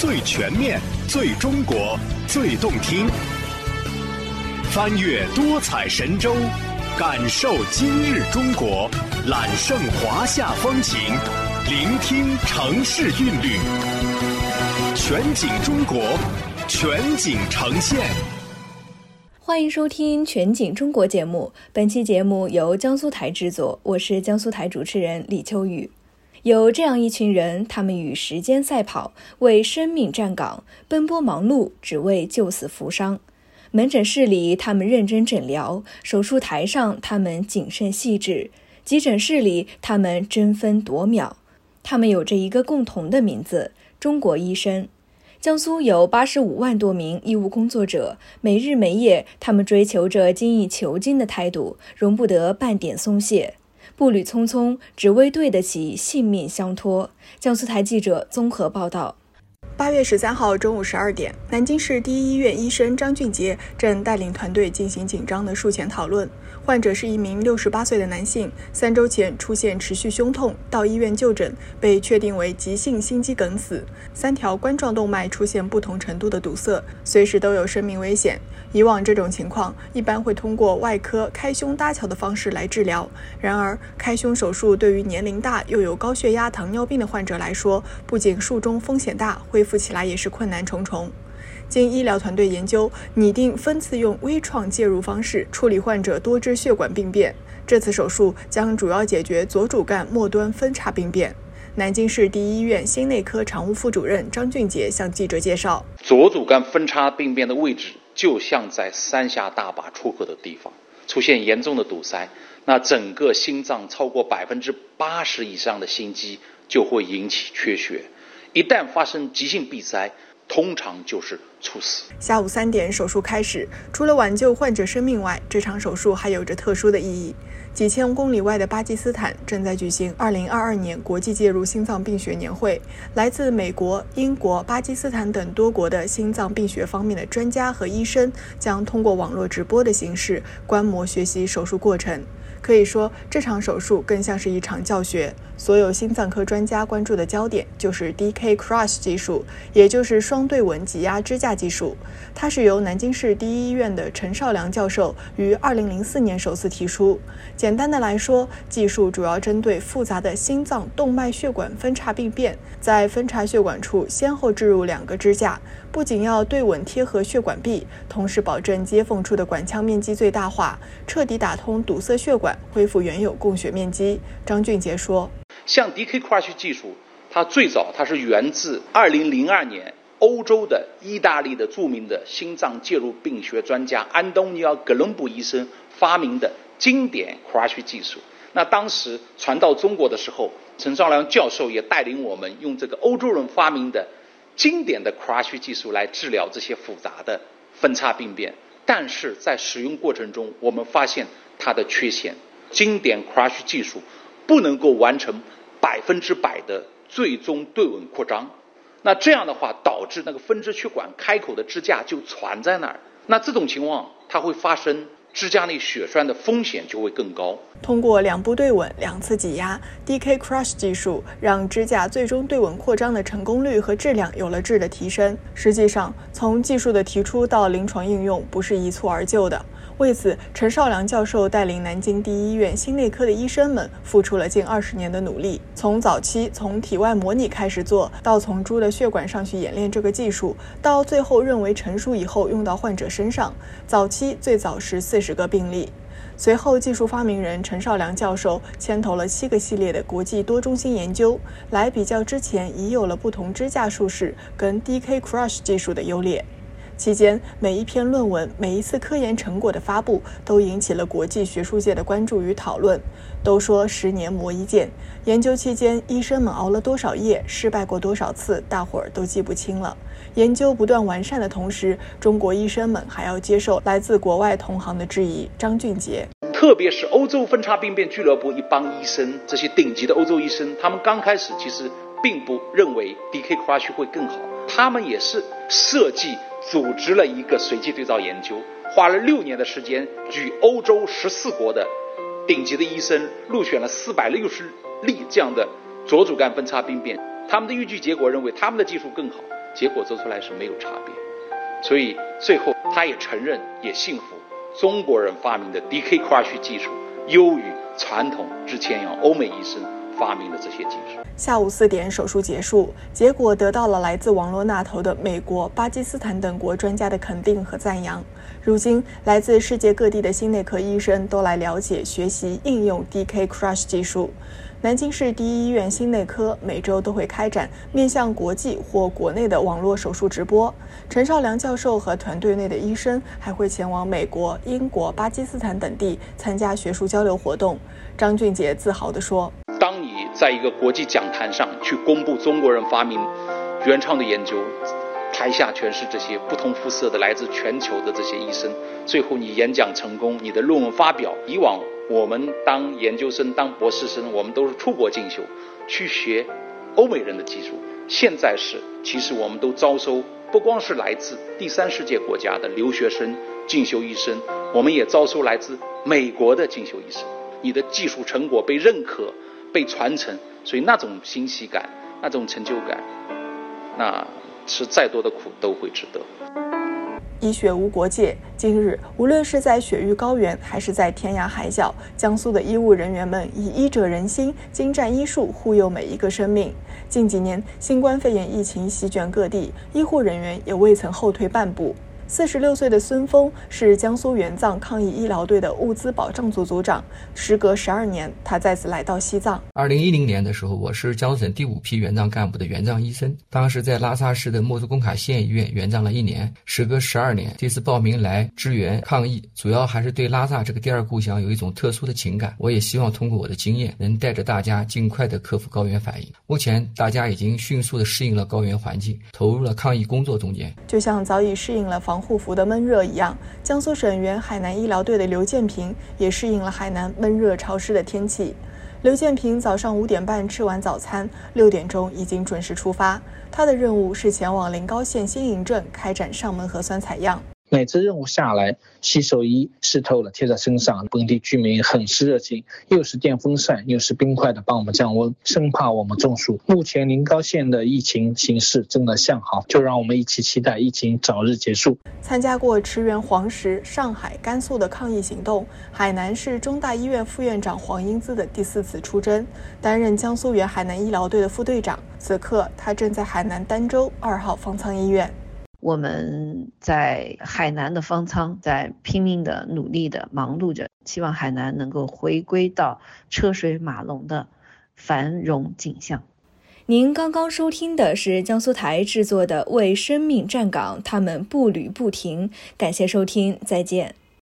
最全面、最中国、最动听。翻越多彩神州，感受今日中国，揽胜华夏风情，聆听城市韵律。全景中国，全景呈现。欢迎收听《全景中国》节目。本期节目由江苏台制作，我是江苏台主持人李秋雨。有这样一群人，他们与时间赛跑，为生命站岗，奔波忙碌，只为救死扶伤。门诊室里，他们认真诊疗；手术台上，他们谨慎细致；急诊室里，他们争分夺秒。他们有着一个共同的名字——中国医生。江苏有八十五万多名医务工作者，每日每夜，他们追求着精益求精的态度，容不得半点松懈，步履匆匆，只为对得起性命相托。江苏台记者综合报道。八月十三号中午十二点，南京市第一医院医生张俊杰正带领团队进行紧张的术前讨论。患者是一名六十八岁的男性，三周前出现持续胸痛，到医院就诊，被确定为急性心肌梗死，三条冠状动脉出现不同程度的堵塞，随时都有生命危险。以往这种情况一般会通过外科开胸搭桥的方式来治疗，然而开胸手术对于年龄大又有高血压、糖尿病的患者来说，不仅术中风险大，恢复起来也是困难重重。经医疗团队研究，拟定分次用微创介入方式处理患者多支血管病变。这次手术将主要解决左主干末端分叉病变。南京市第一医院心内科常务副主任张俊杰向记者介绍：左主干分叉病变的位置就像在三峡大坝出口的地方，出现严重的堵塞，那整个心脏超过百分之八十以上的心肌就会引起缺血。一旦发生急性闭塞，通常就是猝死。下午三点，手术开始。除了挽救患者生命外，这场手术还有着特殊的意义。几千公里外的巴基斯坦正在举行2022年国际介入心脏病学年会。来自美国、英国、巴基斯坦等多国的心脏病学方面的专家和医生将通过网络直播的形式观摩学习手术过程。可以说，这场手术更像是一场教学。所有心脏科专家关注的焦点就是 DK Crush 技术，也就是双对稳挤压支架技术。它是由南京市第一医院的陈少良教授于2004年首次提出。简单的来说，技术主要针对复杂的心脏动脉血管分叉病变，在分叉血管处先后置入两个支架，不仅要对稳贴合血管壁，同时保证接缝处的管腔面积最大化，彻底打通堵塞血管，恢复原有供血面积。张俊杰说。像 DK Crush 技术，它最早它是源自2002年欧洲的意大利的著名的心脏介入病学专家安东尼奥·格伦布医生发明的经典 Crush 技术。那当时传到中国的时候，陈少良教授也带领我们用这个欧洲人发明的经典的 Crush 技术来治疗这些复杂的分叉病变。但是在使用过程中，我们发现它的缺陷。经典 Crush 技术不能够完成。百分之百的最终对稳扩张，那这样的话导致那个分支血管开口的支架就攒在那儿，那这种情况它会发生支架内血栓的风险就会更高。通过两步对稳、两次挤压，DK Crush 技术让支架最终对稳扩张的成功率和质量有了质的提升。实际上，从技术的提出到临床应用不是一蹴而就的。为此，陈少良教授带领南京第一医院心内科的医生们付出了近二十年的努力。从早期从体外模拟开始做到从猪的血管上去演练这个技术，到最后认为成熟以后用到患者身上，早期最早是四十个病例。随后，技术发明人陈少良教授牵头了七个系列的国际多中心研究，来比较之前已有了不同支架术式跟 DK Crush 技术的优劣。期间，每一篇论文、每一次科研成果的发布，都引起了国际学术界的关注与讨论。都说十年磨一剑，研究期间，医生们熬了多少夜，失败过多少次，大伙儿都记不清了。研究不断完善的同时，中国医生们还要接受来自国外同行的质疑。张俊杰，特别是欧洲分叉病变俱乐部一帮医生，这些顶级的欧洲医生，他们刚开始其实并不认为 DK Crush 会更好，他们也是设计。组织了一个随机对照研究，花了六年的时间，举欧洲十四国的顶级的医生入选了四百六十例这样的左主干分叉病变。他们的预计结果认为，他们的技术更好。结果做出来是没有差别。所以最后他也承认，也信服中国人发明的 DK Crush 技术优于传统之前要欧美医生发明了这些技术。下午四点，手术结束，结果得到了来自网络那头的美国、巴基斯坦等国专家的肯定和赞扬。如今，来自世界各地的心内科医生都来了解、学习、应用 DK Crush 技术。南京市第一医院心内科每周都会开展面向国际或国内的网络手术直播。陈少良教授和团队内的医生还会前往美国、英国、巴基斯坦等地参加学术交流活动。张俊杰自豪地说：“在一个国际讲坛上去公布中国人发明原创的研究，台下全是这些不同肤色的来自全球的这些医生，最后你演讲成功，你的论文发表，以往。”我们当研究生、当博士生，我们都是出国进修，去学欧美人的技术。现在是，其实我们都招收不光是来自第三世界国家的留学生、进修医生，我们也招收来自美国的进修医生。你的技术成果被认可、被传承，所以那种欣喜感、那种成就感，那吃再多的苦都会值得。医学无国界。今日，无论是在雪域高原，还是在天涯海角，江苏的医务人员们以医者仁心、精湛医术护佑每一个生命。近几年，新冠肺炎疫情席卷各地，医护人员也未曾后退半步。四十六岁的孙峰是江苏援藏抗疫医疗队的物资保障组组长。时隔十二年，他再次来到西藏。二零一零年的时候，我是江苏省第五批援藏干部的援藏医生，当时在拉萨市的莫斯工卡县医院援藏了一年。时隔十二年，这次报名来支援抗疫，主要还是对拉萨这个第二故乡有一种特殊的情感。我也希望通过我的经验，能带着大家尽快的克服高原反应。目前，大家已经迅速的适应了高原环境，投入了抗疫工作中间，就像早已适应了护服的闷热一样，江苏省原海南医疗队的刘建平也适应了海南闷热潮湿的天气。刘建平早上五点半吃完早餐，六点钟已经准时出发。他的任务是前往临高县新营镇开展上门核酸采样。每次任务下来，洗手衣湿透了贴在身上，本地居民很是热情，又是电风扇又是冰块的帮我们降温，生怕我们中暑。目前临高县的疫情形势正在向好，就让我们一起期待疫情早日结束。参加过驰援黄石、上海、甘肃的抗疫行动，海南市中大医院副院长黄英姿的第四次出征，担任江苏援海南医疗队的副队长。此刻，他正在海南儋州二号方舱医院。我们在海南的方舱在拼命的努力的忙碌着，希望海南能够回归到车水马龙的繁荣景象。您刚刚收听的是江苏台制作的《为生命站岗》，他们步履不停。感谢收听，再见。